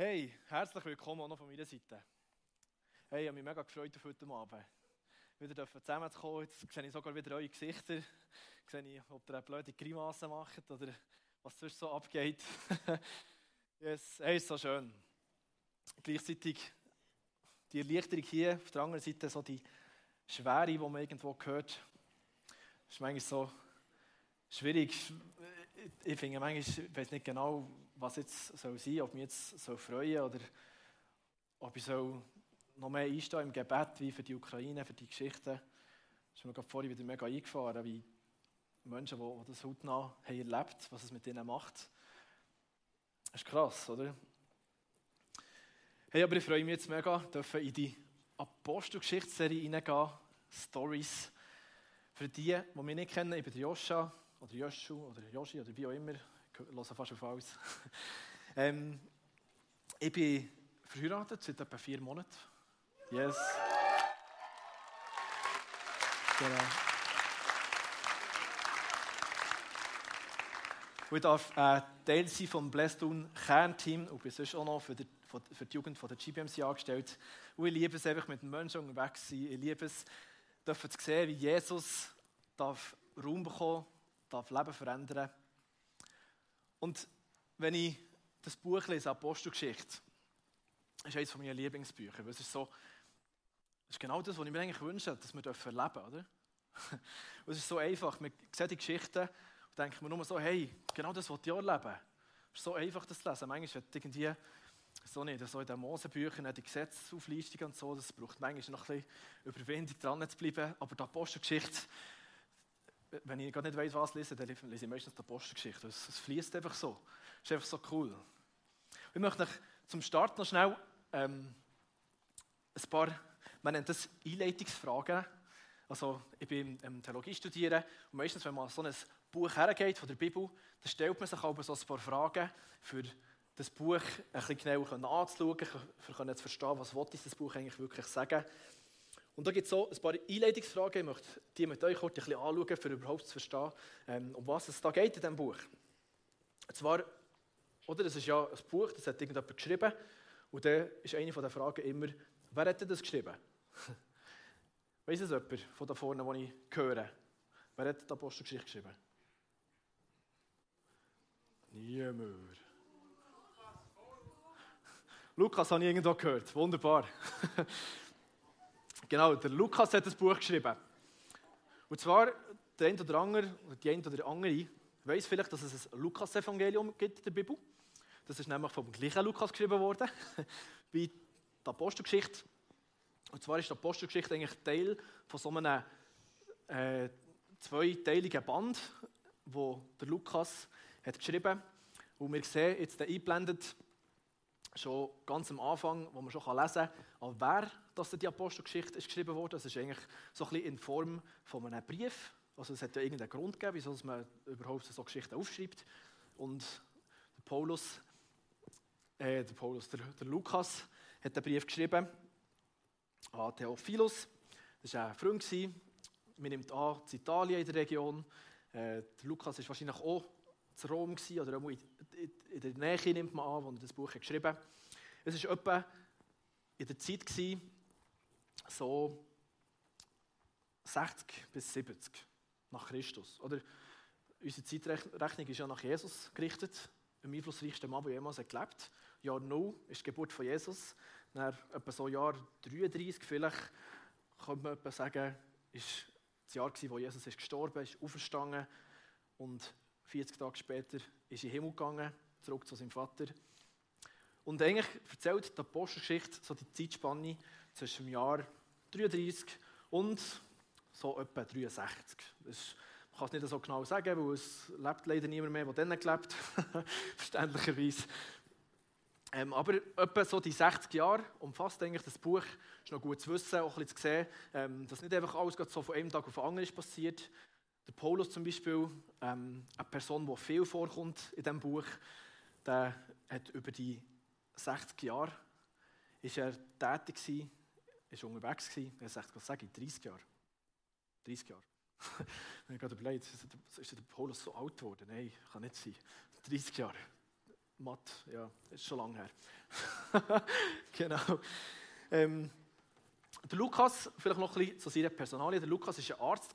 Hey, herzlich willkommen auch noch von meiner Seite. Hey, ich habe mich mega gefreut auf heute Abend. Wieder zusammenzukommen. Jetzt sehe ich sogar wieder eure Gesichter. Jetzt sehe ich, ob ihr eine blöde Grimasse macht oder was sonst so abgeht. yes. Hey, ist so schön. Gleichzeitig die Erleichterung hier, auf der anderen Seite so die Schwere, die man irgendwo hört. Das ist manchmal so schwierig. Ich finde manchmal, ich weiß nicht genau, was jetzt soll sein, ob mich jetzt soll freuen oder ob ich soll noch mehr einstehen im Gebet, wie für die Ukraine, für die Geschichten. Das ist mir gerade vorhin wieder mega eingefahren, wie Menschen, die, das hautnah haben erlebt, was es mit ihnen macht. Das ist krass, oder? Hey, aber ich freue mich jetzt mega, dürfen in die Apostelgeschichtsserie hineingehen, Stories. Für die, die mich nicht kennen, ich bin Joscha, oder Joschu, oder Joshi, oder wie auch immer, höre fast auf alles. ähm, ich bin verheiratet seit etwa vier Monaten. Yes. Genau. Ich darf äh, Teil sein vom Blästun Kernteam und bin sonst auch noch für die, für die Jugend von der GBMC angestellt. Und ich liebe es einfach mit den Menschen unterwegs sein. Ich liebe es, zu sehen, wie Jesus darf Raum bekommen darf Leben verändern. Und wenn ich das Buch lese, Apostelgeschichte, ist eines meiner Lieblingsbücher. Weil es ist so, das ist genau das, was ich mir eigentlich wünsche, dass wir erleben dürfen, oder? Und es ist so einfach. Man sieht die Geschichten und denkt mir nur so, hey, genau das was ich auch erleben. Es ist so einfach, das zu lesen. Manchmal wird irgendwie so nicht, so in den Mosebüchern, die Gesetzesauflistungen und so, das braucht manchmal noch ein bisschen Überwindung dran zu bleiben. Aber die Apostelgeschichte wenn ich gar nicht weiß, was lese, dann lese ich meistens die Apostelgeschichte. Es, fließt einfach so. Es ist einfach so cool. Ich möchte euch zum Start noch schnell ähm, ein paar, man nennt das Einleitungsfragen. Also ich bin im Theologie studieren und meistens, wenn man so ein Buch hergeht von der Bibel, dann stellt man sich aber so ein paar Fragen für das Buch ein bisschen genauer anzuschauen, um zu verstehen, was das Buch eigentlich wirklich sagen will. Und da gibt es so ein paar Einleitungsfragen. Ich möchte die mit euch kurz ein bisschen anschauen, um überhaupt zu verstehen, ähm, um was es da geht in diesem Buch. Und zwar, oder, das ist ja ein Buch, das hat irgendjemand geschrieben. Und dann ist eine der Fragen immer, wer hat das geschrieben? Weiss es jemand von da vorne, wo ich höre? Wer hat die Apostelgeschichte geschrieben? Niemand. Lukas habe ich irgendwo gehört. Wunderbar. Genau, der Lukas hat das Buch geschrieben. Und zwar, der eine oder andere, die eine oder andere, weiß vielleicht, dass es ein Lukas-Evangelium gibt in der Bibel. Das ist nämlich vom gleichen Lukas geschrieben worden, wie die Apostelgeschichte. Und zwar ist die Apostelgeschichte eigentlich Teil von so einem äh, zweiteiligen Band, wo der Lukas hat geschrieben. Und wir sehen jetzt eingeblendet, schon ganz am Anfang, wo man schon lesen kann, an wer dass die Apostelgeschichte geschrieben wurde. Das ist eigentlich so ein bisschen in Form von einem Brief. Also es hat ja irgendeinen Grund gegeben, wieso man überhaupt so Geschichten aufschreibt. Und der Paulus, äh, der, Paulus der, der Lukas hat den Brief geschrieben an Theophilus. Das war ein Freund. Man nimmt an, in Italien in der Region. Äh, Lukas war wahrscheinlich auch in Rom gewesen, oder in der Nähe nimmt man an, wo er das Buch hat geschrieben hat. Es war etwa in der Zeit, gewesen, so 60 bis 70 nach Christus. Oder unsere Zeitrechnung ist ja nach Jesus gerichtet, dem einflussreichsten Mann, der jemals gelebt hat. Jahr 0 ist die Geburt von Jesus. Dann etwa so Jahr 33 vielleicht, könnte man etwa sagen, ist das Jahr, wo Jesus ist gestorben ist, auferstanden und 40 Tage später ist er in den Himmel gegangen, zurück zu seinem Vater. Und eigentlich erzählt die Apostelgeschichte so die Zeitspanne zwischen dem Jahr 33 und so etwa 63. Das man kann es nicht so genau sagen, weil es lebt leider niemand mehr, der dann gelebt verständlicherweise. Ähm, aber etwa so die 60 Jahre umfasst eigentlich das Buch. Ist noch gut zu wissen, auch ein bisschen zu sehen, ähm, dass nicht einfach alles so von einem Tag auf den anderen ist passiert. Der Paulus zum Beispiel, ähm, eine Person, die viel vorkommt in diesem Buch, der hat über die 60 Jahre ist er tätig gewesen, ist unterwegs er sagt, was sage ich, 30 Jahre. 30 Jahre. ich habe gerade überlegt, ist der Paulus so alt geworden? Nein, kann nicht sein. 30 Jahre. Matt, ja, ist schon lange her. genau. Ähm, der Lukas, vielleicht noch ein bisschen zu seiner Personalie. Der Lukas war ein Arzt.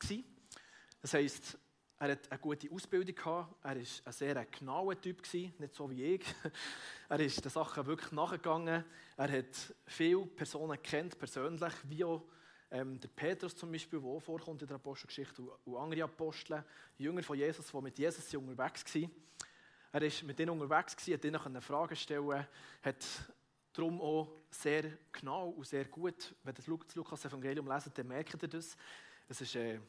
Das heisst, er hat eine gute Ausbildung gehabt. Er war ein sehr genauer Typ, nicht so wie ich. Er ist den Sachen wirklich nachgegangen. Er hat viele Personen kennt persönlich, wie auch ähm, der Petrus zum Beispiel, der auch vorkommt in der Apostelgeschichte, und, andere Apostel, Jünger von Jesus, die mit Jesus unterwegs waren. Er war mit ihnen unterwegs, hat ihnen Fragen stellen hat darum auch sehr genau und sehr gut, wenn ihr das Lukas-Evangelium leset, dann merkt ihr das. Es ist, äh,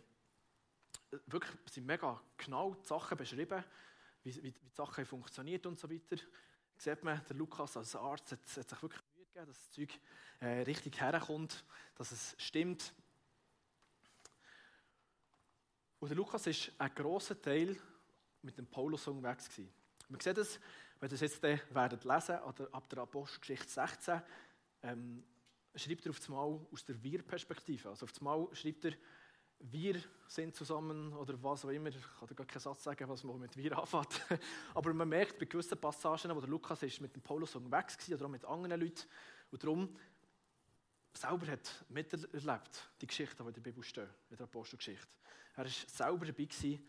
wirklich, sind mega genau die Sachen beschrieben, wie, wie, die Sachen funktionieren und so weiter. Sieht man, der Lukas als Arzt hat, hat sich wirklich Mühe gegeben, dass das Zeug äh, richtig herkommt, dass es stimmt. Und der Lukas ist ein grosser Teil mit dem Paulus unterwegs gewesen. Man sieht es, wenn ihr es jetzt werdet lesen, ab der Apostelgeschichte 16, ähm, schreibt er auf einmal aus der Wir-Perspektive. Also auf einmal schreibt er, wir sind zusammen oder was auch immer. Ich kann gar keinen Satz sagen, was man mit wir anfängt. Aber man merkt bei gewissen Passagen, wo der Lukas ist mit dem Paulus unterwegs war oder auch mit anderen Leuten. Und darum selber hat miterlebt, die Geschichte, die in der Bibel steht, in der Apostelgeschichte. Er war selber dabei gewesen,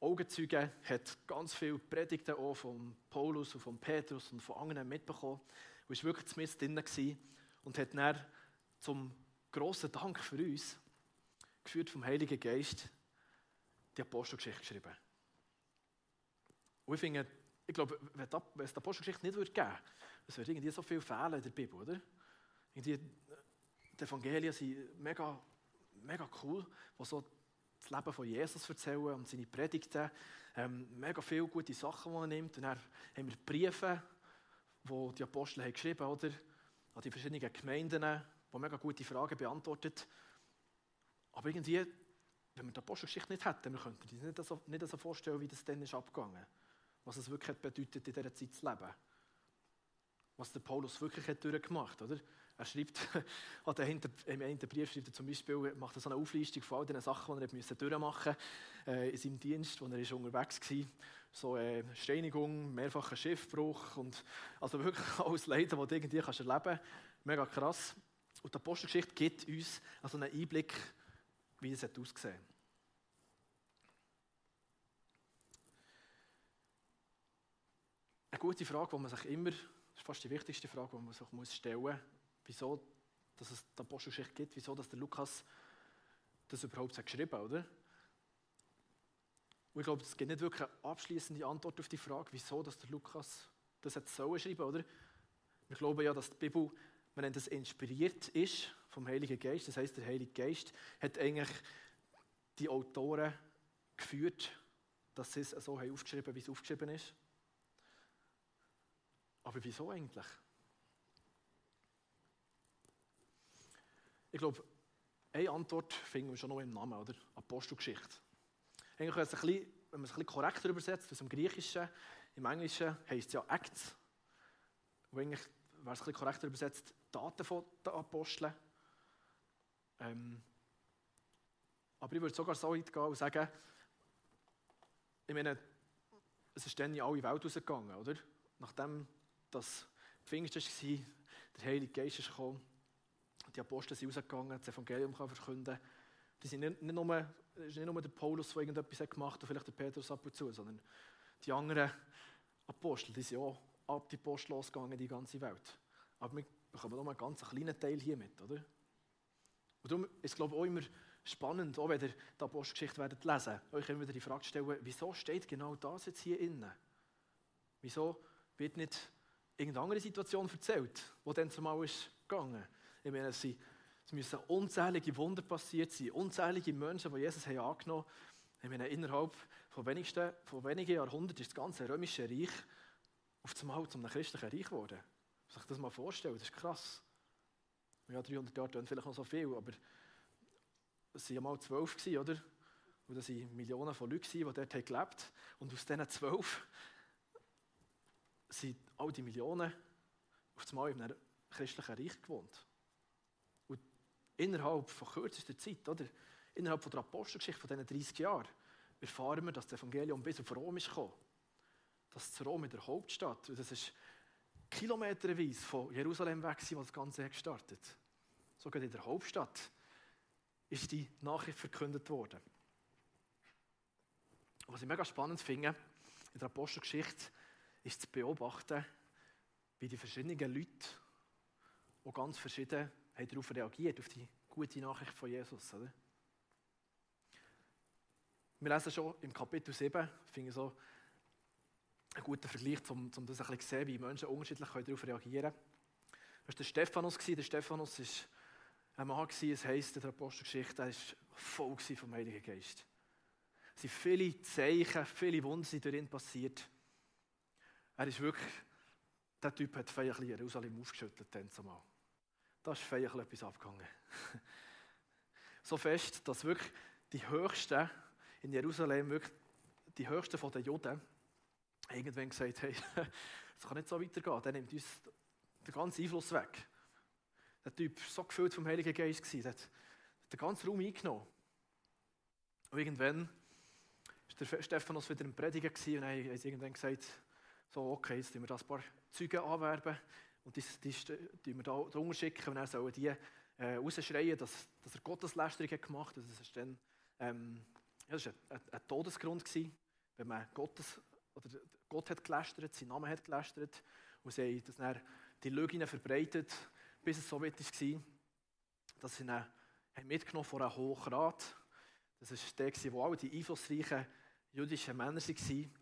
Augenzeuge hat ganz viele Predigten auch von Paulus und von Petrus und von anderen mitbekommen und war wirklich zumindest drin und hat dann zum grossen Dank für uns, geführt vom Heiligen Geist, die Apostelgeschichte geschrieben. Und ich finde, ich glaube, wenn es die Apostelgeschichte nicht würde geben würde, es würde irgendwie so viel fehlen in der Bibel, oder? Irgendwie, die Evangelien sind mega, mega cool, wo so das Leben von Jesus erzählen und seine Predigten. Ähm, mega viele gute Sachen, die er nimmt. Und dann haben wir Briefe, die die Apostel haben geschrieben haben, an die verschiedenen Gemeinden, die mega gute Fragen beantwortet. Aber irgendwie, wenn wir die Apostelgeschichte nicht hätten, wir könnten uns nicht so, nicht so vorstellen, wie das dann ist abgegangen Was es wirklich bedeutet, in dieser Zeit zu leben. Was der Paulus wirklich hat durchgemacht hat. Er schreibt, oder im einen Brief schreibt er zum Beispiel, macht er so eine Auflistung von all den Sachen, die er durchmachen musste äh, in seinem Dienst, wo er ist unterwegs war. So äh, Steinigung, mehrfacher Schiffbruch und also wirklich alles Leiden, das du irgendwie kannst erleben kannst. Mega krass. Und die Apostelgeschichte gibt uns also einen Einblick, wie es ausgesehen hat. Eine gute Frage, die man sich immer, das ist fast die wichtigste Frage, die man sich stellen muss, wieso dass es die Apostelgeschichte gibt, wieso dass der Lukas das überhaupt hat geschrieben oder? Und ich glaube, es gibt nicht wirklich eine abschließende Antwort auf die Frage, wieso dass der Lukas das hat sollen schreiben, oder? Wir glauben ja, dass die Bibel, wenn nennt inspiriert ist vom Heiligen Geist, das heißt, der Heilige Geist hat eigentlich die Autoren geführt, dass sie es so haben aufgeschrieben, wie es aufgeschrieben ist. Aber wieso eigentlich? Ich glaube, eine Antwort finden wir schon noch im Namen, oder? Apostelgeschichte. Eigentlich, wenn, bisschen, wenn man es ein bisschen korrekter übersetzt, aus dem Griechischen, im Englischen heisst es ja Acts. Und eigentlich, wäre es ein bisschen korrekter übersetzt, Daten der Aposteln. Ähm, aber ich würde sogar so weit gehen und sagen, ich meine, es ist dann in alle Welt rausgegangen, oder? Nachdem das Pfingst war, der Heilige Geist ist gekommen, die Apostel sind rausgegangen, das Evangelium kann verkünden. Die sind nicht, nicht, nur, ist nicht nur der Paulus, der irgendetwas gemacht hat, und vielleicht der Petrus ab und zu, sondern die anderen Apostel, die sind auch ab die Post losgegangen die ganze Welt. Aber wir bekommen nur einen ganz kleinen Teil hier mit, oder? Und darum ist es, glaube ich, auch immer spannend, auch wenn ihr die Apostelgeschichte werdet lesen, euch immer wieder die Frage stellen, wieso steht genau das jetzt hier innen? Wieso wird nicht irgendeine andere Situation erzählt, die dann zumal ist gegangen? Ich meine, es, müssen unzählige Wunder passiert sein, unzählige Menschen, die Jesus angenommen haben. Ich meine, innerhalb von, wenigsten, von wenigen Jahrhunderten ist das ganze römische Reich auf einmal zu einem christlichen Reich geworden. Muss sich das mal vorstellen, das ist krass. Ja, 300 Jahre tun vielleicht noch so viel, aber es waren ja mal zwölf, oder? Und das waren Millionen von Leuten, die dort gelebt haben. Und aus diesen zwölf sind all die Millionen auf einmal in einem christlichen Reich gewohnt innerhalb von kürzester Zeit, oder? innerhalb von der Apostelgeschichte von diesen 30 Jahren, erfahren wir, dass das Evangelium bis auf Rom ist gekommen. dass zu Rom in der Hauptstadt, und das ist kilometerweise von Jerusalem weg, wo das Ganze gestartet Sogar in der Hauptstadt ist die Nachricht verkündet worden. Und was ich mega spannend finde, in der Apostelgeschichte, ist zu beobachten, wie die verschiedenen Leute, die ganz verschieden haben darauf reagiert, auf die gute Nachricht von Jesus. Oder? Wir lesen schon im Kapitel 7, finde ich so ein guter Vergleich, um, um das ein bisschen zu sehen, wie Menschen unterschiedlich darauf reagieren können. Das war der Stephanus. Der Stephanus war ein Mann, es heisst in der Apostelgeschichte, er war voll vom Heiligen Geist. Es sind viele Zeichen, viele Wunder sind durch passiert. Er ist wirklich, der Typ hat feierlich Jerusalem aufgeschüttelt, dann zumal. Da ist feierlich etwas abgegangen. so fest, dass wirklich die Höchsten in Jerusalem, wirklich die Höchsten von den Juden, irgendwann gesagt haben, es kann nicht so weitergehen, der nimmt uns den ganzen Einfluss weg. Der Typ war so gefüllt vom Heiligen Geist, der hat den ganzen Raum eingenommen. Und irgendwann war der Stephanus wieder im Predigen und haben sie irgendwann gesagt, so, okay, jetzt tun wir das ein paar Zeugen anwerben und die, die, die wir da drunter schicken und dann sollen die äh, rausschreien, dass, dass er Gotteslästerung gemacht hat. Das, ist dann, ähm, ja, das war ein, ein, ein Todesgrund, gewesen, wenn man Gottes, oder Gott hat gelästert, sein Name hat gelästert und sie haben dann die Lügen verbreitet, bis es so weit war, dass sie ihn mitgenommen von einem Hochrat. Das war der, wo alle die einflussreichen jüdischen Männer waren.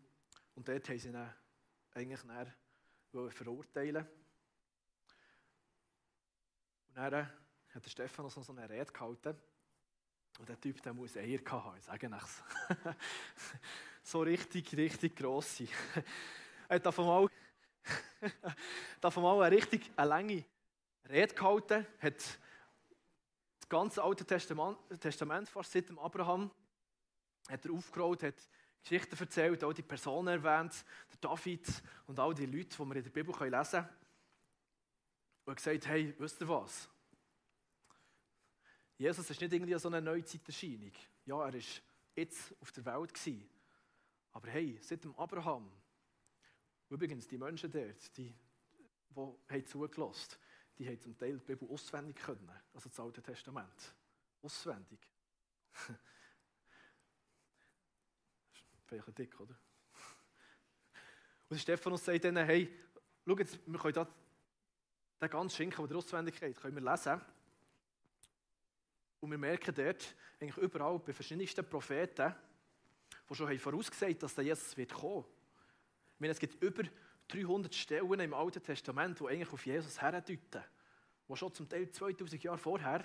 Und dort haben sie ihn eigentlich dann verurteilen Und dann hat der Stephanus noch so eine Rede gehalten. Und der Typ, der muss Eier haben, ich sage nichts. so richtig, richtig grosse. er hat davon mal, davon mal eine richtig eine lange Rede gehalten, hat das ganze Alte Testament, Testament fast seit dem Abraham hat er aufgerollt, hat Geschichten erzählt, all die Personen erwähnt, der David und all die Leute, die wir in der Bibel lesen können. Und gesagt, hey, wisst ihr was? Jesus ist nicht irgendwie so eine Neuzeiterscheinung. Ja, er war jetzt auf der Welt. Gewesen. Aber hey, seit dem Abraham, übrigens die Menschen dort, die, die zugelassen haben, die haben zum Teil die Bibel auswendig können, also das Alte Testament. Auswendig. Vielleicht dick, oder? Und Stephanus sagt dann, hey, schau jetzt, wir können da den ganzen Schinken, der auswendig geht, können wir lesen. Und wir merken dort, eigentlich überall bei verschiedensten Propheten, die schon haben vorausgesagt dass der Jesus wird kommen. Ich meine, es gibt über 300 Stellen im Alten Testament, die eigentlich auf Jesus herdeuten. Wo schon zum Teil 2000 Jahre vorher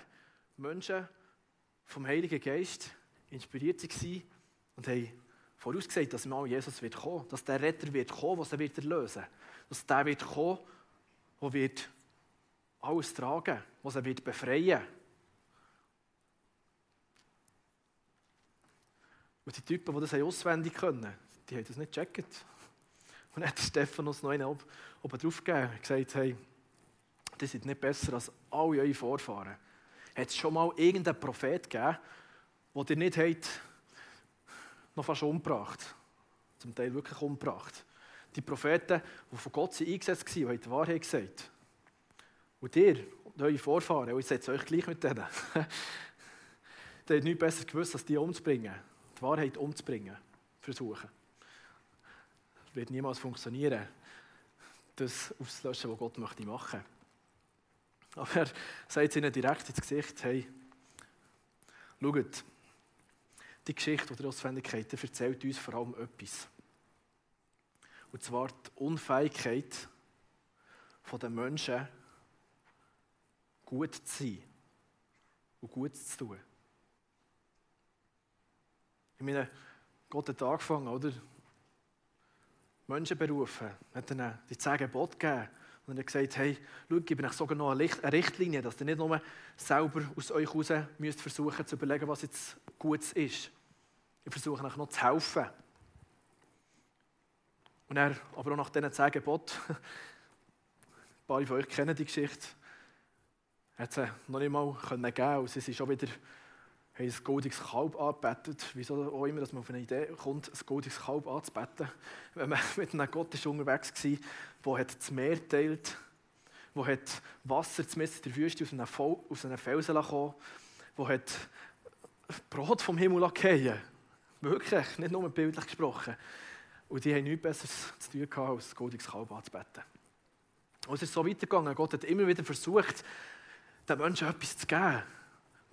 Menschen vom Heiligen Geist inspiriert waren und haben vorausgesagt, dass mal Jesus wird kommen, dass der Retter wird kommen, was er wird dass der wird kommen, der wird alles tragen, was er wird befreien. Und die Typen, die das auswendig können, die haben das nicht gecheckt. Und dann hat Stephanus noch einen oben, drauf gegeben und gesagt, hey, die sind nicht besser als alle eure Vorfahren. Hat es schon mal irgendeinen Prophet gegeben, der ihr nicht noch fast umgebracht Zum Teil wirklich umgebracht. Die Propheten, die von Gott eingesetzt waren, haben die Wahrheit gesagt. Und ihr und eure Vorfahren, und ich euch gleich mit denen, die haben nichts besser gewusst, als die umzubringen. Wahrheit umzubringen. Versuchen. Das wird niemals funktionieren, das aufzulöschen, was Gott möchte machen. Aber er sagt ihnen direkt ins Gesicht, hey, schaut, die Geschichte oder Auswendigkeit erzählt uns vor allem etwas. Und zwar die Unfähigkeit der Menschen, gut zu sein und gut zu tun. Ich meine, Gott hat angefangen, oder? Menschen berufen, hat ihnen die zehn Gebote gegeben und hat gesagt, hey, schau, ich gebe euch sogar noch eine Richtlinie, dass ihr nicht nur selber aus euch heraus müsst versuchen zu überlegen, was jetzt gut ist. Ich versuche euch noch zu helfen. Und er, aber auch nach diesen zehn ein paar von euch kennen die Geschichte, hat sie noch nicht mal geben können und sie sind schon wieder haben ein goldiges Kalb angebetet. Wieso auch immer, dass man auf eine Idee kommt, ein goldiges Kalb anzubeten. Wenn man mit einem Gott ist unterwegs war, der das Meer teilt, der hat Wasser in der Wüste aus einem, aus einem Felsen kam, der hat Brot vom Himmel fallen Wirklich, nicht nur bildlich gesprochen. Und die haben nichts Besseres zu tun gehabt, als das goldiges Kalb anzubeten. Und es ist so weitergegangen. Gott hat immer wieder versucht, den Menschen etwas zu geben.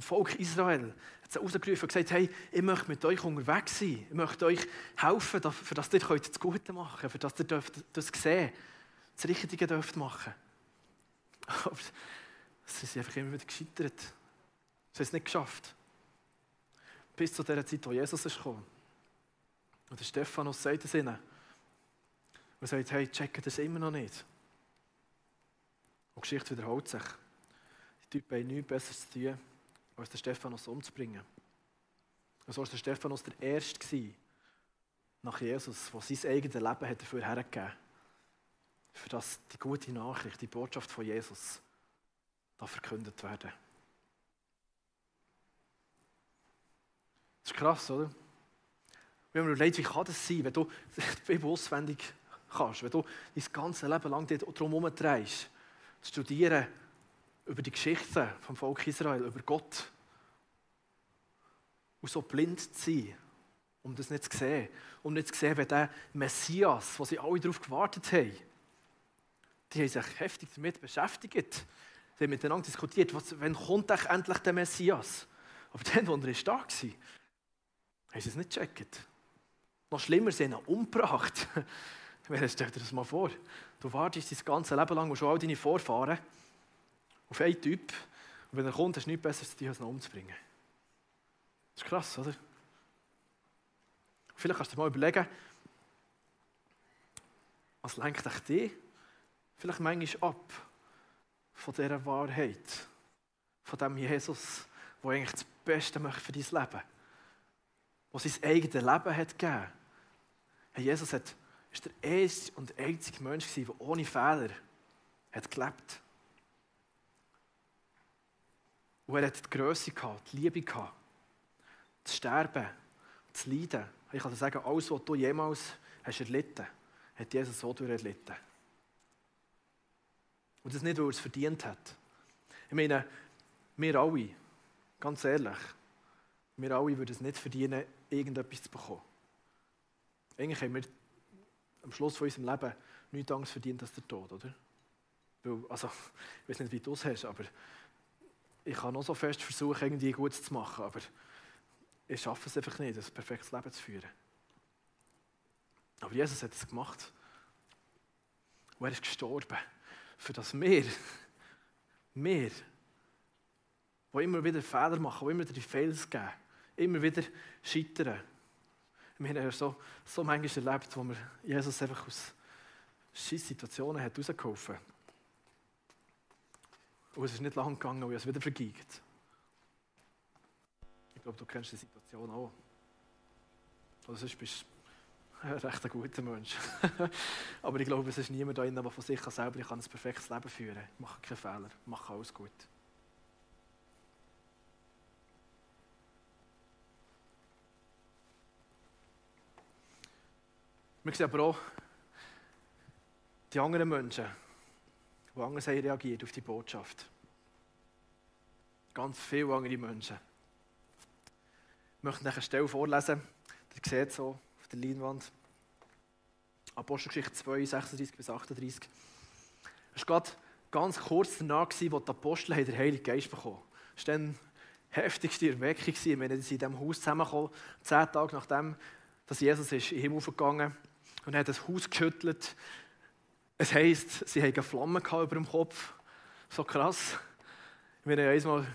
Volk Israel hat sie rausgerufen und gesagt, hey, ich möchte mit euch unterwegs sein. Ich möchte euch helfen, für das ihr das Gute machen könnt, für das ihr das sehen das Richtige dürft machen. Aber sie sind einfach immer wieder gescheitert. Sie haben es nicht geschafft. Bis zu der Zeit, wo Jesus ist gekommen. Und der Stephanus sagt es ihnen. Und sagt, hey, checken das immer noch nicht. Und die Geschichte wiederholt sich. Die Typen haben nichts Besseres zu tun, als den Stephanus umzubringen. Und so war der Stephanus der Erste nach Jesus, der sein eigenes Leben hat dafür hergegeben hat. Für das die gute Nachricht, die Botschaft von Jesus, da verkündet werden. Das ist krass, oder? Wenn man überlegt, wie kann das sein, wenn du die Bibel auswendig kannst, wenn du dein ganze Leben lang darum herumdrehst, zu studieren über die Geschichte vom Volk Israel, über Gott. Und so blind zu sein, um das nicht zu sehen. Um nicht zu sehen, wie der Messias, wo sie alle darauf gewartet haben, die haben sich heftig damit beschäftigt. Sie haben miteinander diskutiert, was, wann kommt endlich der Messias? Aber dann, wo er da war, haben sie es nicht gecheckt. Noch schlimmer, sie haben ihn umgebracht. Stell dir das mal vor. Du wartest dein ganze Leben lang und schon all deine Vorfahren auf einen Typ. Und wenn er kommt, du nichts Besseres zu tun, als ihn umzubringen. Das ist krass, oder? Vielleicht kannst du dir mal überlegen, was lenkt dich dich vielleicht manchmal ab von dieser Wahrheit, von dem Jesus, der eigentlich das Beste möchte für dein Leben, der sein eigenes Leben hat gegeben. Hey, Jesus hat ist der erste und einzige Mensch, der ohne Fehler hat gelebt Und er hat die Größe gehabt, die Liebe gehabt, das Sterben, das Leiden. Ich kann dir sagen, alles, was du jemals hast erlitten hast, hat Jesus so durcherlitten. Und das nicht, weil er es verdient hat. Ich meine, wir alle, ganz ehrlich, wir alle würden es nicht verdienen, irgendetwas zu bekommen. Eigentlich haben wir am Schluss von unserem Leben nichts Angst verdient als der Tod, oder? Weil, also, ich weiß nicht, wie du es hast, aber ich kann noch so fest versuchen, irgendwie gut zu machen, aber ich schaffe es einfach nicht, ein perfektes Leben zu führen. Aber Jesus hat es gemacht. Und er ist gestorben, für das wir, wir, die immer wieder Fehler machen, die immer wieder die Fehler geben, immer wieder scheitern, wir haben ja so, so manchmal erlebt, wo wir Jesus einfach aus Situationen hat rausgeholfen hat. Und es ist nicht lang gegangen, und es wieder vergeigt. Ich glaube, du kennst die Situation auch. Oder sonst bist du ein recht guter Mensch. Aber ich glaube, es ist niemand da der von sich selber ich kann ein perfektes Leben führen kann. Ich mache keine Fehler, ich mache alles gut. Wir sehen aber auch die anderen Menschen, die anders haben reagiert auf die Botschaft. Ganz viele andere Menschen. Ich möchte euch eine Stelle vorlesen. Ihr seht so auf der Leinwand. Apostelgeschichte 2, 36 bis 38. Es war ganz kurz danach, als die Apostel den Heiligen Geist bekommen haben. Es war dann die heftigste Erweckung. Wir sind in diesem Haus zusammengekommen, zehn Tage nachdem dass Jesus ist in den Himmel ist und hat das Haus geschüttelt. Es heisst, sie hatten Flammen über dem Kopf. So krass. Wir haben einmal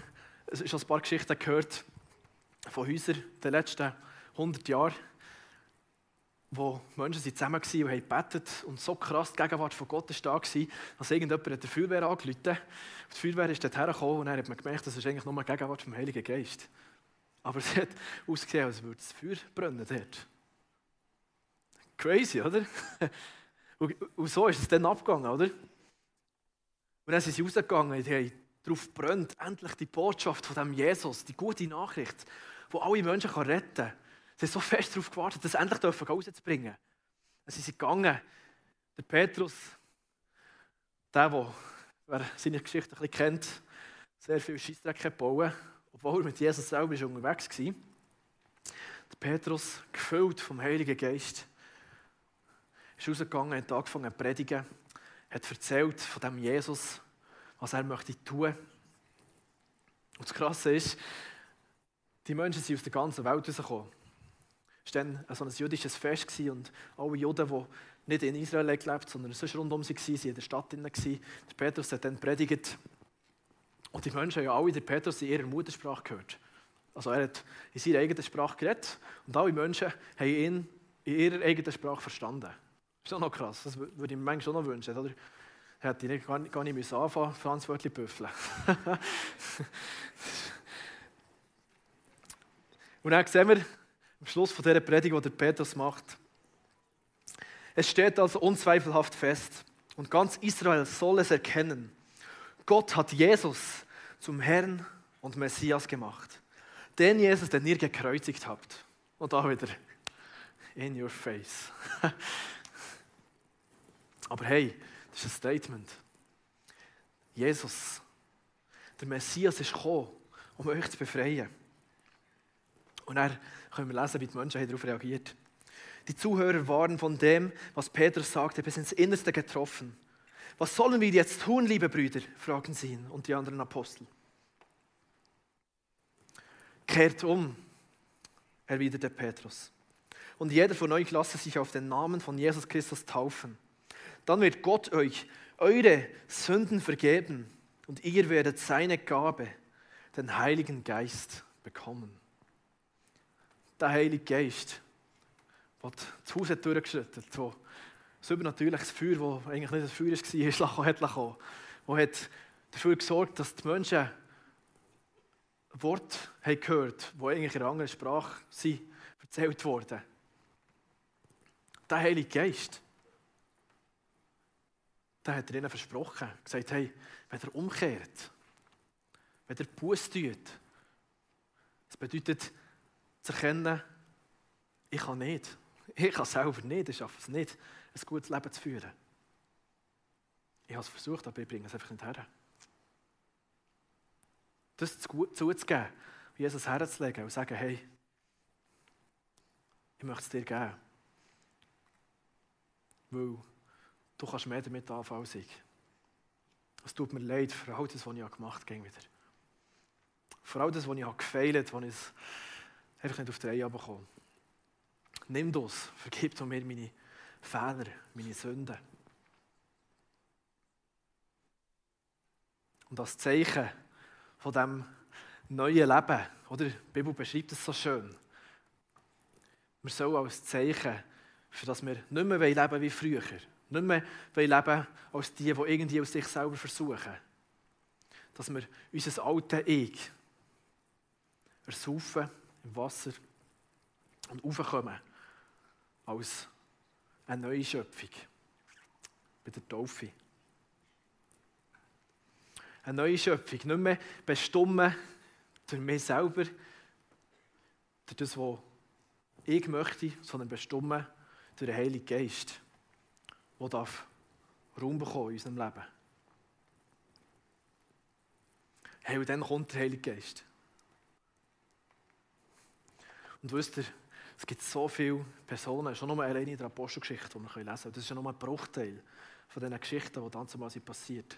schon ein paar Geschichten gehört von Häusern der letzten 100 Jahre, wo Menschen zusammen waren und haben gebetet und so krass die Gegenwart von Gott war da, dass irgendjemand der Feuerwehr angerufen hat. Die Feuerwehr ist dort hergekommen und dann hat man gemerkt, das ist eigentlich nur eine Gegenwart vom Heiligen Geist. Aber es hat ausgesehen, als würde das Feuer brennen dort. Crazy, oder? Und, und, so ist es dann abgegangen, oder? Und dann sind sie rausgegangen, die haben darauf brennt, endlich die Botschaft von dem Jesus, die gute Nachricht, wo alle Menschen retten kann. Sie haben so fest darauf gewartet, das endlich rauszubringen. Sie sind gegangen. Der Petrus, der, der, wer seine Geschichte ein bisschen kennt, sehr viel Scheissdreck gebaut, obwohl er mit Jesus selber schon unterwegs war. Der Petrus, gefüllt vom Heiligen Geist, ist rausgegangen, hat angefangen zu predigen, hat erzählt von dem Jesus, was er möchte tun. Und das Krasse ist, die Menschen sind aus der ganzen Welt rausgekommen. Es war dann ein jüdisches Fest und alle Juden, die nicht in Israel gelebt haben, sondern sonst rundum waren, waren in der Stadt. Der Petrus hat dann predigt. Und die Menschen haben ja alle den Petrus in ihrer Muttersprache gehört. Also er hat in seiner eigenen Sprache geredet und alle Menschen haben ihn in ihrer eigenen Sprache verstanden. Das ist auch noch krass. Das würde ich mir manchmal schon noch wünschen. Oder? Hätte ich nicht, gar, nicht anfangen müssen, Franz Wörtli büffeln. und dann sehen wir am Schluss von dieser Predigt, die der Petrus macht, es steht also unzweifelhaft fest, und ganz Israel soll es erkennen, Gott hat Jesus zum Herrn und Messias gemacht. Den Jesus, den ihr gekreuzigt habt. Und da wieder in your face. Aber hey, das ist ein Statement. Jesus, der Messias ist gekommen, um euch zu befreien. Und dann können wir lesen, wie die Menschen darauf reagiert. Die Zuhörer waren von dem, was Petrus sagte, bis ins Innerste getroffen. Was sollen wir jetzt tun, liebe Brüder? fragen sie ihn und die anderen Apostel. Kehrt um, erwiderte Petrus. Und jeder von euch lasse sich auf den Namen von Jesus Christus taufen. Dann wird Gott euch eure Sünden vergeben und ihr werdet seine Gabe, den Heiligen Geist, bekommen. Der Heilige Geist der das Haus durchgeschüttet hat, wo das übernatürliches Feuer, das eigentlich nicht ein Feuer war, hat wo hat dafür gesorgt, dass die Menschen Wort haben gehört, die eigentlich in einer anderen Sprache sind, erzählt wurden. Der Heilige Geist, der hat er ihnen versprochen, gesagt, hey, wenn er umkehrt, wenn er Buß tut, das bedeutet zu erkennen, ich kann nicht. Ich kann selber nicht, ich schaffe es nicht, ein gutes Leben zu führen. Ich habe es versucht, aber ich bringe es einfach nicht her. Das zuzugeben, Jesus herzulegen und sagen, hey, ich möchte es dir geben. Weil du kannst mehr damit anfangen als ich. Es tut mir leid für all das, was ich gemacht habe, wieder. Vor allem das, was ich gefeilt habe, wo ich einfach nicht auf die Reihe bekommen Nimm das, vergib mir meine Fehler, meine Sünden. Und als Zeichen von diesem neuen Leben, oder? Die Bibel beschreibt es so schön. Wir sollen als Zeichen, für das wir nicht mehr leben wie früher, nicht mehr leben als die, die irgendwie aus sich selber versuchen, dass wir unser altes Ich ersaufen im Wasser und aufkommen als eine neue Schöpfung bei der Taufe. Eine neue Schöpfung, nicht mehr bestimmen durch mich selber, durch das, was ich möchte, sondern bestimmen durch den Heiligen Geist, der darf Raum bekommen in unserem Leben. Hey, und dann kommt der Heilige Geist. Und wisst ihr, es gibt so viele Personen, schon nur alleine in der Apostelgeschichte, die wir lesen können. Das ist ja nur ein Bruchteil von diesen Geschichten, die dann zumal passiert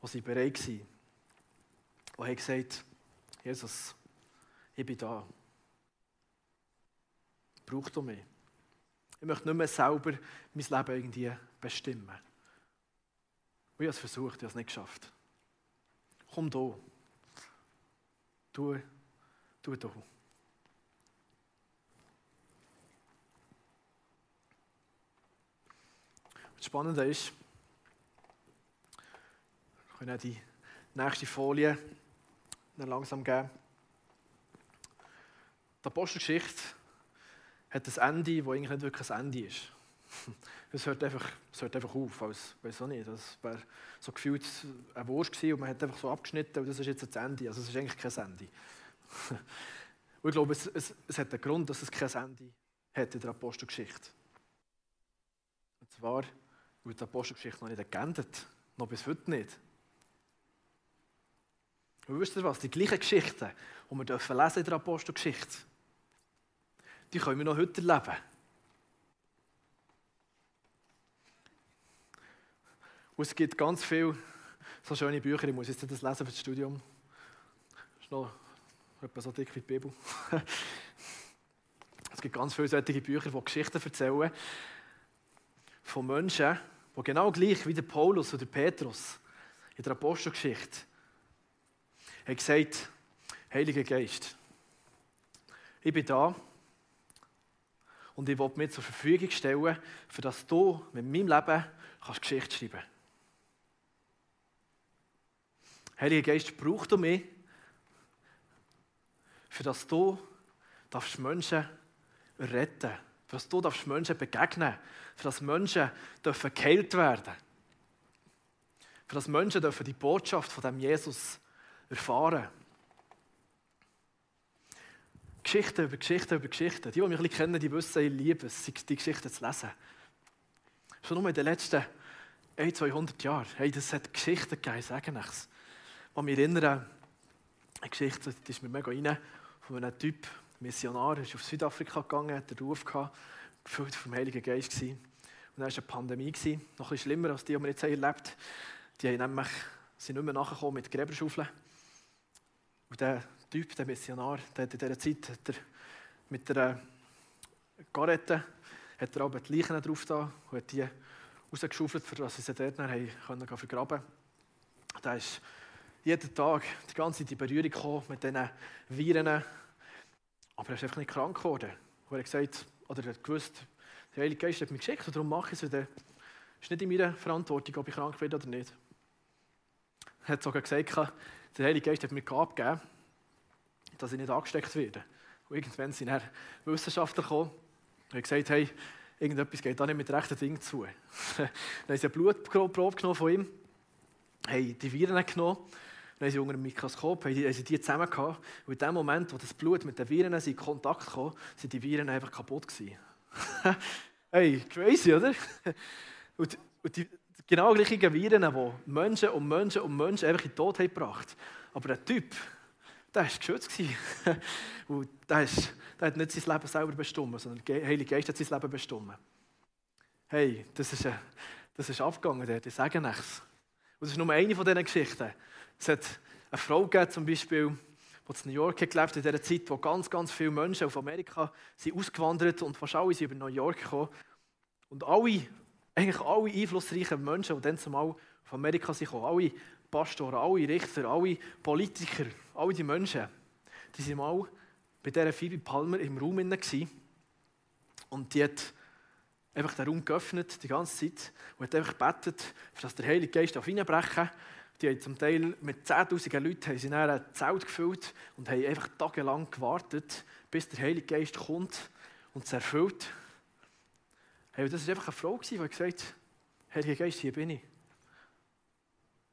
Wo sie bereit waren. Die haben gesagt, Jesus, ich bin da. Braucht du mich? Ich möchte nicht mehr selber mein Leben irgendwie bestimmen. Und ich habe es versucht, ich habe es nicht geschafft. Komm da. Tu, tu da. Das Spannende ist, wir können die nächste Folie langsam geben. Die Apostelgeschichte hat ein Ende, das eigentlich nicht wirklich ein Ende ist. Es hört einfach, hört einfach auf, als, weiß auch nicht, das wäre so gefühlt ein Wurst gewesen und man hat einfach so abgeschnitten und das ist jetzt ein Ende. Also es ist eigentlich kein Ende. und ich glaube, es, es, es hat einen Grund, dass es kein Ende hat in der Apostelgeschichte. Und zwar, weil die Apostelgeschichte noch nicht geendet noch bis heute nicht. Und wisst ihr was? Die gleichen Geschichten, die wir lesen in der Apostelgeschichte, die können wir noch heute erleben. Und es gibt ganz viele so schöne Bücher, ich muss jetzt das lesen für das Studium. Das ist noch etwa so dick wie die Bibel. es gibt ganz viele solche Bücher, die Geschichten erzählen von Menschen, die genau gleich wie der Paulus oder Petrus in der Apostelgeschichte haben gesagt, Heiliger Geist, ich bin da und ich will mir zur Verfügung stellen, für dass du mit meinem Leben kannst Geschichte schreiben kannst. Heiliger Geist, braucht du mich, für dass du darfst Menschen retten darfst. Für dass du darfst Menschen begegnen Für dass Menschen dürfen geheilt werden Für dass Menschen dürfen die Botschaft von dem Jesus erfahren Geschichten über Geschichten über Geschichten. Die, die mich ein bisschen kennen, die wissen, ich liebe es, die Geschichten zu lesen. Schon nur in den letzten 200 Jahren. Hey, das hat Geschichten gegeben, sagen ich kann mich erinnern, eine Geschichte, die ist mir mega rein, von einem Typ, Missionar, ist auf Südafrika gegangen, hat den Ruf gehabt, gefüllt vom Heiligen Geist gewesen. Und dann war eine Pandemie, gewesen, noch ein bisschen schlimmer als die, die wir jetzt erlebt haben. Die haben nämlich, sind nicht mehr nachgekommen mit Gräberschaufeln. Und der Typ, der Missionar, der hat in dieser Zeit hat er mit der Garette hat er die Leichen drauf da und hat die rausgeschaufelt, dass sie sie dort dann können vergraben konnten. Der ist jeden Tag die ganze Zeit in Berührung gekommen mit diesen Viren. Aber er ist einfach nicht krank geworden. Und er hat gesagt, oder er hat gewusst, der Heilige Geist hat mich geschickt und darum mache ich es. Es ist nicht in meiner Verantwortung, ob ich krank werde oder nicht. Er hat sogar gesagt, der Heilige Geist hat mir abgegeben, dass ich nicht angesteckt werde. Und irgendwann sind er Wissenschaftler gekommen und haben gesagt, hey, irgendetwas geht da nicht mit rechten Dingen zu. dann haben sie eine Blutprobe genommen von ihm, haben die Viren genommen dann haben sie unter dem Mikroskop haben sie die zusammen gehabt. Und in dem Moment, wo das Blut mit den Viren in Kontakt kam, sind die Viren einfach kaputt gewesen. hey, crazy, oder? und, und die genau gleichen Viren, die Menschen und Menschen und Menschen einfach in den Tod haben gebracht. Aber der Typ, der war geschützt. und der, ist, hat nicht sein Leben selber bestimmt, sondern der Heilige Geist hat sein Leben bestimmt. Hey, das ist, das ist abgegangen, der, die sagen nichts. Und das ist nur eine von diesen Geschichten. Es hat eine Frau gegeben, zum Beispiel, die in New York hat gelebt in dieser Zeit, wo ganz, ganz viele Menschen aus Amerika sind ausgewandert und fast alle sind über New York gekommen. Und alle, eigentlich alle einflussreichen Menschen, die dann zumal auf Amerika sind alle Pastoren, alle Richter, alle Politiker, alle die Menschen, die sind mal bei dieser Phoebe Palmer im Raum gewesen. Und die hat einfach den Raum geöffnet, die ganze Zeit, und hat einfach gebetet, dass der Heilige Geist auf reinbrechen die haben zum Teil mit 10.000 Leuten haben sie ein Zelt gefüllt und haben einfach tagelang gewartet, bis der Heilige Geist kommt und es erfüllt. Hey, das war einfach eine Frau, die gesagt hat, Heilige Geist, hier bin ich.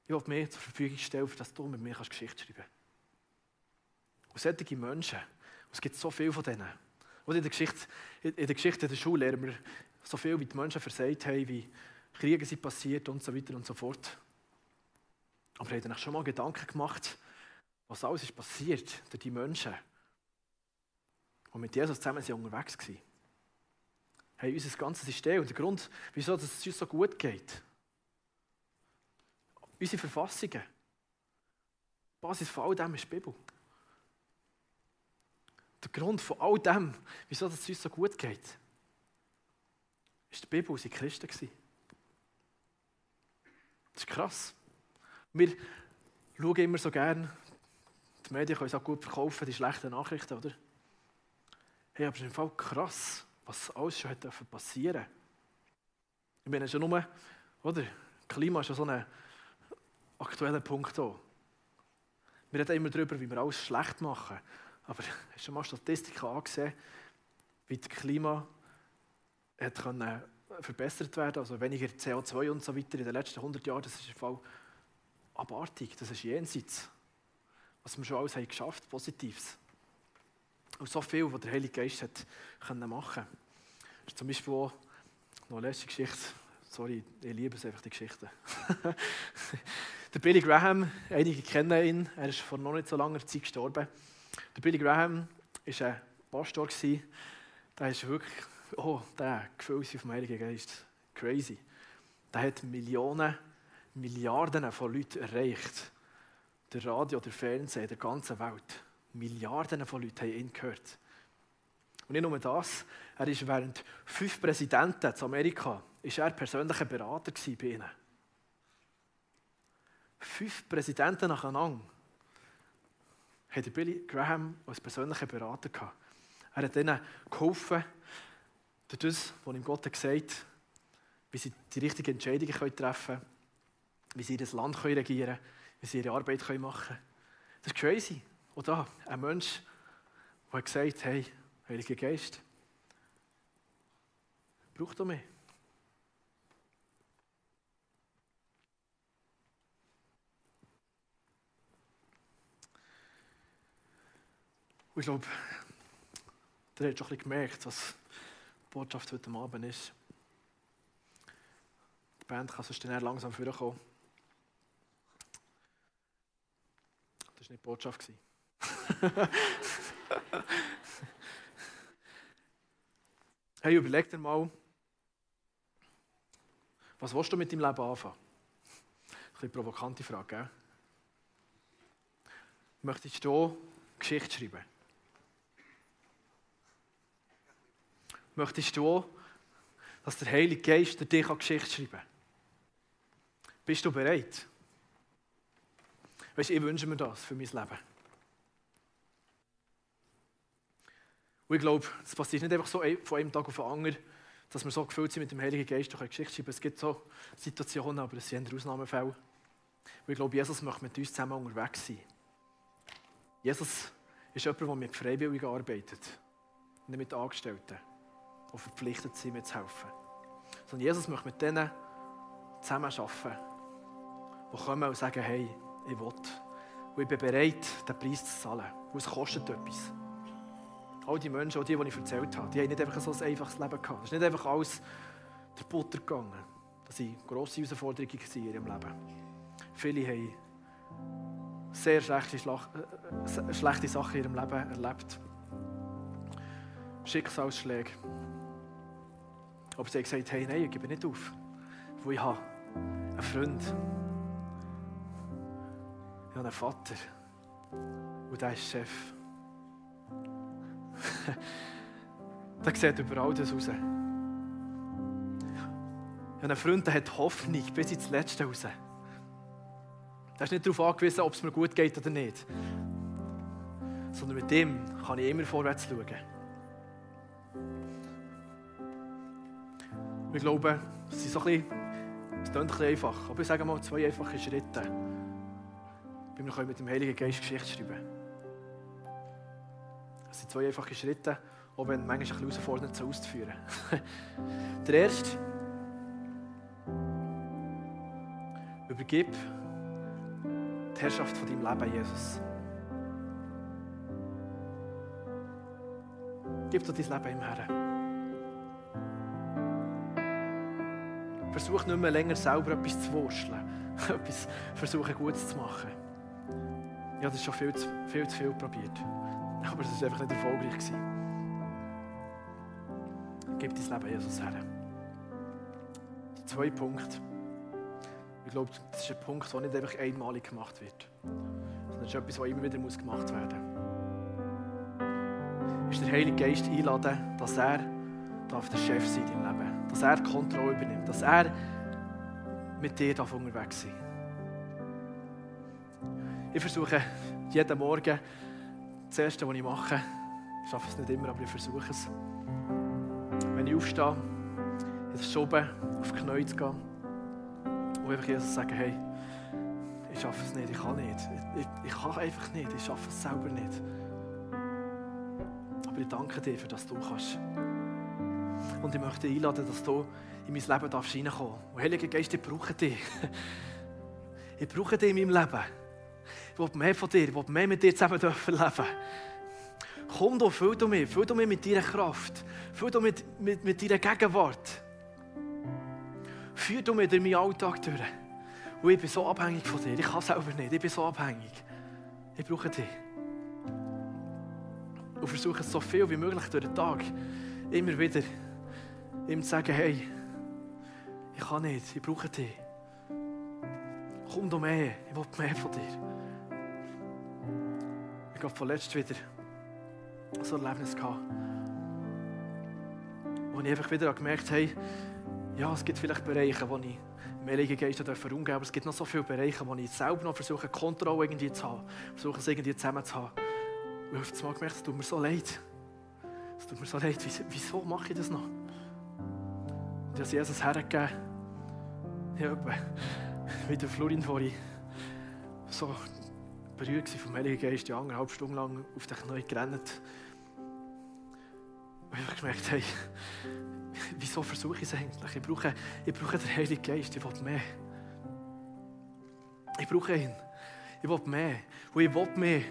Ich will mir zur Verfügung stellen, dass du mit mir Geschichte schreiben kannst. Und solche Menschen, und es gibt so viele von denen. Und in der Geschichte, in der, Geschichte der Schule lernen wir so viel, wie die Menschen versagt haben, wie Kriege sind passiert und so weiter und so fort. Aber habt ihr euch schon mal Gedanken gemacht, was alles ist passiert durch die Menschen, die mit Jesus zusammen sind unterwegs waren? Hey, unser ganzes System und der Grund, wieso es uns so gut geht. Unsere Verfassungen. Die Basis von all dem ist die Bibel. Der Grund von all dem, wieso es uns so gut geht, ist die Bibel, sie Christen. Das ist krass. Wir schauen immer so gern, die Medien können es auch gut verkaufen, die schlechten Nachrichten, oder? Hey, aber es ist im Fall krass, was alles schon hat passieren Ich meine, schon nur, oder? Klima ist ja so ein aktueller Punkt hier. Wir reden immer darüber, wie wir alles schlecht machen. Aber hast du mal Statistiken angesehen, wie das Klima hat können, verbessert werden, also weniger CO2 und so weiter in den letzten 100 Jahren, das ist im Fall abartig, das ist jenseits, was wir schon alles haben geschafft, Positives. Und so viel, was der Heilige Geist hat können machen konnte. Zum Beispiel auch noch eine letzte Geschichte, sorry, ich liebe es einfach, die Geschichten. der Billy Graham, einige kennen ihn, er ist vor noch nicht so langer Zeit gestorben. Der Billy Graham war ein Pastor, der ist wirklich oh, der, gefüllt vom Heiligen Geist. Crazy. Der hat Millionen, Milliarden von Leuten erreicht. Der Radio, der Fernsehen, der ganzen Welt. Milliarden von Leuten haben ihn gehört. Und nicht nur das, er ist während fünf Präsidenten zu Amerika ist er persönlicher Berater bei ihnen. Fünf Präsidenten nacheinander hatte Billy Graham als persönlicher Berater gehabt. Er hat ihnen geholfen, durch das, was ihm Gott gesagt hat, wie sie die richtigen Entscheidungen treffen können, wie sie das Land regieren können, wie sie ihre Arbeit machen können. Das ist crazy. Und da, ein Mensch, der gesagt hat, hey, Heiliger Geist, braucht er mich. Und ich glaube, der hat schon ein bisschen gemerkt, was Botschaft heute Abend ist. Die Band kann sonst dann langsam vorkommen. Das war nicht die Botschaft. hey, überleg dir mal, was willst du mit deinem Leben anfangen? Ein bisschen provokante Frage, gell? Möchtest du Geschichte schreiben? Möchtest du, dass der Heilige Geist dir dich Geschichte schreiben kann? Bist du bereit? Weißt du, ich wünsche mir das für mein Leben. Und ich glaube, es passiert nicht einfach so von einem Tag auf den anderen, dass wir so gefüllt sind mit dem Heiligen Geist durch eine Geschichte schreiben. Es gibt so Situationen, aber es sind Ausnahmefälle. Und ich glaube, Jesus möchte mit uns zusammen unterwegs sein. Jesus ist jemand, der mit Freiwilligen arbeitet, nicht mit Angestellten die verpflichtet sind, mir zu helfen. Sondern Jesus möchte mit denen zusammen arbeiten, die kommen und sagen, hey, ich will. Und ich bin bereit, den Preis zu zahlen. Und es kostet etwas. All die Menschen, auch die, die ich erzählt habe, die haben nicht einfach so ein einfaches Leben gehabt. Es ist nicht einfach alles der Butter gegangen. Das waren grosse Herausforderungen in ihrem Leben. Viele haben sehr schlechte, äh, schlechte Sachen in ihrem Leben erlebt. Schicksalsschläge. Aber sie hat gesagt, hey, nein, ich gebe nicht auf. Wo ich habe einen Freund. Ich habe einen Vater. Und der ist Chef. der sieht überall das raus. Ich habe einen Freund, der hat Hoffnung bis ins Letzte raus. Der ist nicht darauf angewiesen, ob es mir gut geht oder nicht. Sondern mit dem kann ich immer vorwärts schauen. Wir glauben, es ist so ein bisschen, es ein bisschen einfach, aber ich sage mal zwei einfache Schritte. Wie wir mit dem Heiligen Geist Geschichte schreiben Das sind zwei einfache Schritte, auch wenn manchmal ein bisschen herausfordernd auszuführen. Der erste, übergib die Herrschaft von deinem Leben, Jesus. Gib dir dein Leben im Herrn. Versuch nicht mehr länger selber etwas zu wurschteln. etwas versuchen Gutes zu machen. Ich habe das schon viel zu viel, zu viel probiert. Aber es war einfach nicht erfolgreich. Gewesen. Gib dein Leben Jesus her. Der zweite Punkt. Ich glaube, das ist ein Punkt, der nicht einfach einmalig gemacht wird. Sondern es ist etwas, was immer wieder gemacht werden muss. Ist der Heilige Geist einladen, dass er der Chef sein im Leben dass er Kontrolle übernimmt, dass er mit dir unterwegs sein Ich versuche jeden Morgen, das Erste, was ich mache, ich schaffe es nicht immer, aber ich versuche es. Wenn ich aufstehe, in der Schube auf die Knie zu gehen und einfach Jesus sagen, hey, ich schaffe es nicht, ich kann nicht. Ich, ich, ich kann einfach nicht, ich schaffe es selber nicht. Aber ich danke dir, für dass du kannst. Und ich möchte einladen, dass du in mein Leben darfst reinkommen. Und Heiliger Geist, ich brauche dich. Ich brauche dich in meinem Leben. Ich will mehr von dir, ich will mehr mit dir zusammen leben Komm doch, füll du mich, füll du mich mit deiner Kraft, füll du mit, mit, mit deiner Gegenwart. Führ du mich durch meinen Alltag durch. Und ich bin so abhängig von dir, ich kann selber nicht, ich bin so abhängig. Ich brauche dich. Und versuche so viel wie möglich durch den Tag immer wieder ihm zu sagen, hey, ich kann nicht, ich brauche dich. Komm doch mehr, ich will mehr von dir. Ich habe vorletzt wieder so ein Erlebnis gehabt, wo ich einfach wieder gemerkt habe, ja, es gibt vielleicht Bereiche, wo ich im Heiligen Geist umgehen darf, aber es gibt noch so viele Bereiche, wo ich selber noch versuche, Kontrolle irgendwie zu haben, versuche es irgendwie zusammen zu haben. Und auf einmal gemerkt, es tut mir so leid. Es tut mir so leid, wieso mache ich das noch? Und habe Jesus hergegeben. Ja, wie der Florin vorhin so berührt vom Heiligen Geist, die anderthalb Stunden lang auf den Knien gerannt. Und ich habe gemerkt, hey, wieso versuche ich es eigentlich? Ich brauche, ich brauche den Heiligen Geist, ich will mehr. Ich brauche ihn. Ich will mehr. Und ich will mehr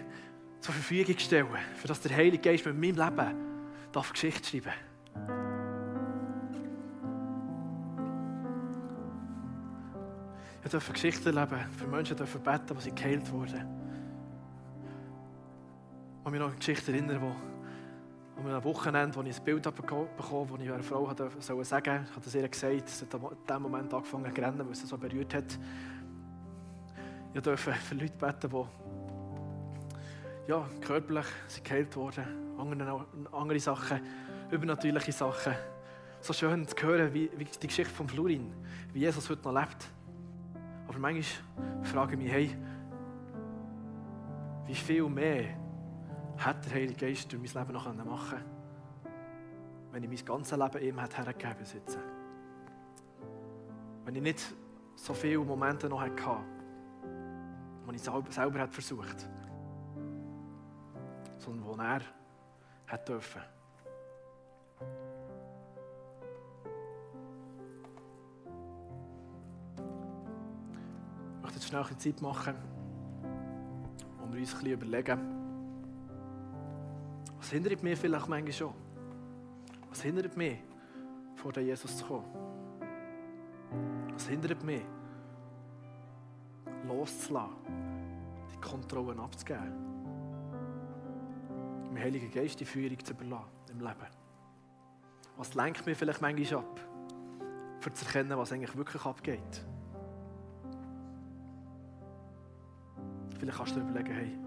zur Verfügung stellen, für dass der Heilige Geist mit meinem Leben darf Geschichte schreiben Ich darf Geschichten leben, für Menschen dürfen beten, die sie geheilt wurden. Ich kann mich noch an Geschichte erinnern, wo an einem Wochenende, wo ich ein Bild bekommen habe, wo ich einer Frau sagen sollte, ich habe das ihr gesagt, sie hat in dem Moment angefangen zu rennen, weil sie so berührt hat. Ich durfte für Leute beten, die ja, körperlich sind geheilt wurden, andere, andere Sachen, übernatürliche Sachen. So schön zu hören, wie, wie die Geschichte von Florin, wie Jesus heute noch lebt. Aber manchmal frage ich mich, hey, wie viel mehr hat der Heilige Geist durch mein Leben noch machen können, wenn ich mein ganzes Leben ihm hergegeben hätte. Wenn ich nicht so viele Momente noch hatte, wo ich selber, selber versucht sondern wo er hat dürfen. Jetzt schnell eine Zeit machen, wo wir uns ein bisschen überlegen, was hindert mich vielleicht manchmal schon? Was hindert mich, vor den Jesus zu kommen? Was hindert mich, loszulassen, die Kontrollen abzugeben? dem Heiligen Geist die Führung zu überlassen im Leben. Was lenkt mir vielleicht manchmal ab, für zu erkennen, was eigentlich wirklich abgeht? Vielleicht kannst du dir überlegen, hey,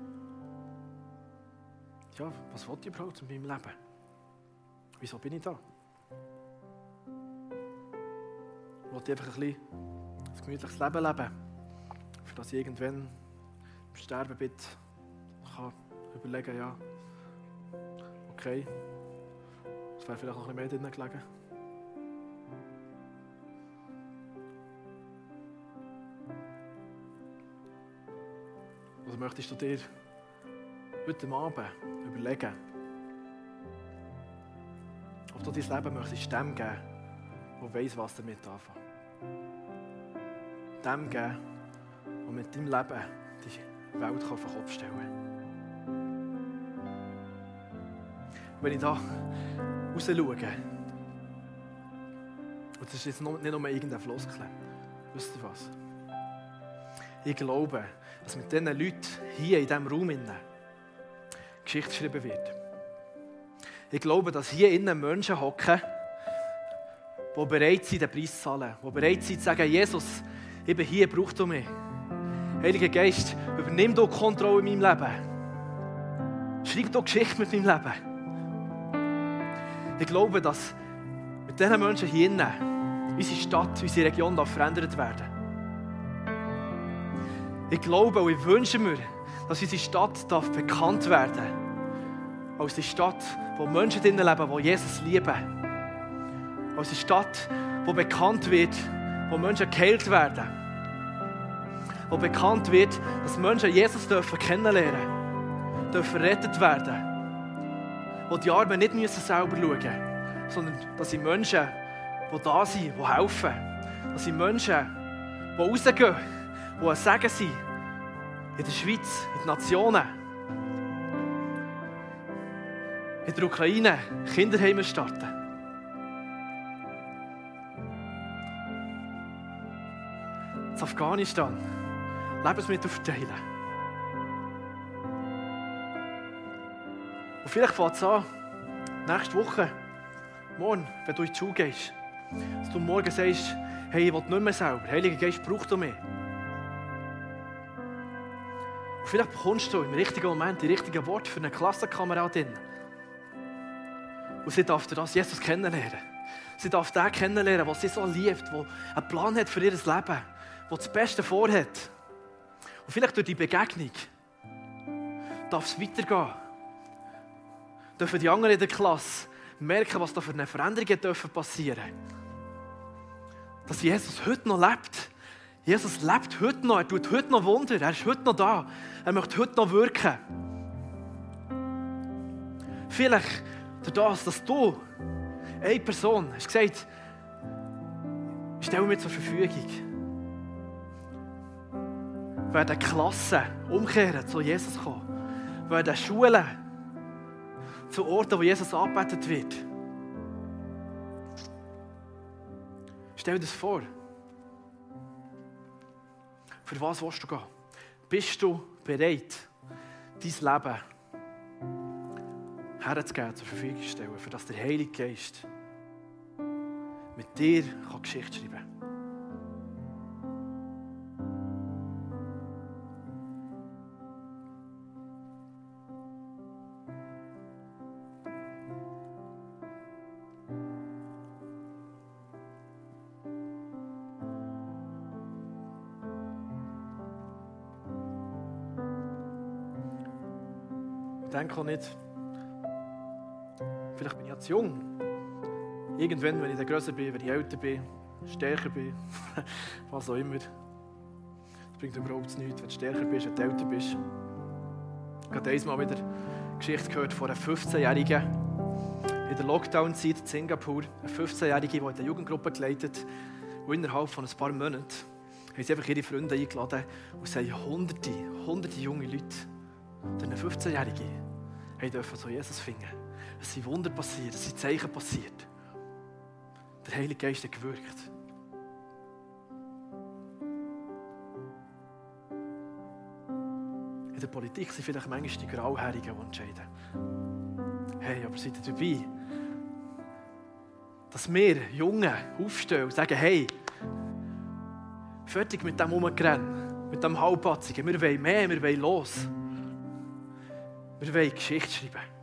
ja, was wollte ich überhaupt in meinem Leben? Wieso bin ich da? Ich wollte einfach ein, bisschen ein gemütliches Leben leben, für das ich irgendwann im Sterben bin, kann überlegen, ja, okay. Es wäre vielleicht noch ein bisschen mehr drin gelegen. Oder möchtest du dir heute Abend überlegen, ob du dein Leben möchtest dem geben, der weiss, was damit anfangen. Dem geben, der mit deinem Leben die Welt auf den Kopf stellen kann. wenn ich da raus schaue, und das ist jetzt nicht nur irgendein Floskel, wisst ihr was? Ich glaube, dass mit diesen Leuten hier in diesem Raum innen Geschichte geschrieben wird. Ich glaube, dass hier innen Menschen hocken, die bereit sind, den Preis zu zahlen, die bereit sind zu sagen, Jesus, ich bin hier, brauchst du mich. Heiliger Geist, übernimm du Kontrolle in meinem Leben. Schreib doch Geschichte mit meinem Leben. Ich glaube, dass mit diesen Menschen hier innen unsere Stadt, unsere Region verändert werden. Ich glaube und ich wünsche mir, dass unsere Stadt darf bekannt werden darf. Als die Stadt, wo Menschen drinnen leben, die Jesus lieben. Als eine Stadt, wo bekannt wird, wo Menschen geheilt werden. Wo bekannt wird, dass Menschen Jesus dürfen kennenlernen dürfen, rettet werden wo die Armen nicht müssen selber schauen müssen, sondern dass sie Menschen die da sind, die helfen. Das sind Menschen, die rausgehen, die ein Segen sind. In der Schweiz, in den Nationen. In der Ukraine Kinderheime starten. In Afghanistan Lebensmittel verteilen. Und vielleicht fängt es an, nächste Woche, morgen, wenn du in die Schule gehst, dass du morgen sagst, hey, ich will nicht mehr selber. Heiliger Geist braucht mich. Vielleicht bekommst du im richtigen Moment die richtigen Worte für eine Klassenkameradin. Und sie darf das Jesus kennenlernen. Sie darf den kennenlernen, was sie so liebt, der einen Plan hat für ihr Leben, der das Beste vorhat. Und vielleicht durch die Begegnung darf es weitergehen. Dürfen die anderen in der Klasse merken, was da für eine Veränderung dürfen Dass Jesus heute noch lebt. Jesus lebt heute noch, er tut heute noch Wunder, er ist heute noch da, er möchte heute noch wirken. Vielleicht das, dass du, eine Person, hast gesagt, stell mir zur Verfügung. Werden Klassen umkehren, zu Jesus kommen. Werden Schulen zu Orten, wo Jesus angebetet wird. Stell dir das vor. Für was willst du gehen? Bist du bereit, dein Leben herzugeben, zur Verfügung zu stellen, für das der Heilige Geist mit dir Geschichte schreiben kann? Denke auch nicht, vielleicht bin ich jetzt jung. Irgendwann, wenn ich dann größer bin, wenn ich älter bin, stärker bin, was auch immer. Das bringt überhaupt nichts, wenn du stärker bist, wenn du älter bist. Ich habe einmal wieder eine Geschichte gehört von einer 15-Jährigen in der Lockdown-Zeit in Singapur. Eine 15-Jährige, die in der Jugendgruppe geleitet und innerhalb von ein paar Monaten haben sie einfach ihre Freunde eingeladen und es haben hunderte, hunderte junge Leute, eine 15-Jährige, haben dürfen so Jesus finden. Es sind Wunder passiert, es sind Zeichen passiert. Der Heilige Geist hat gewirkt. In der Politik sind vielleicht manchmal die Grauhaarigen, die entscheiden. Hey, aber seid ihr dabei? Dass wir Jungen aufstehen und sagen, hey, fertig mit dem Umrennen, mit dem Halbpatzigen, wir wollen mehr, wir wollen los. Wir wollen Geschichte schreiben.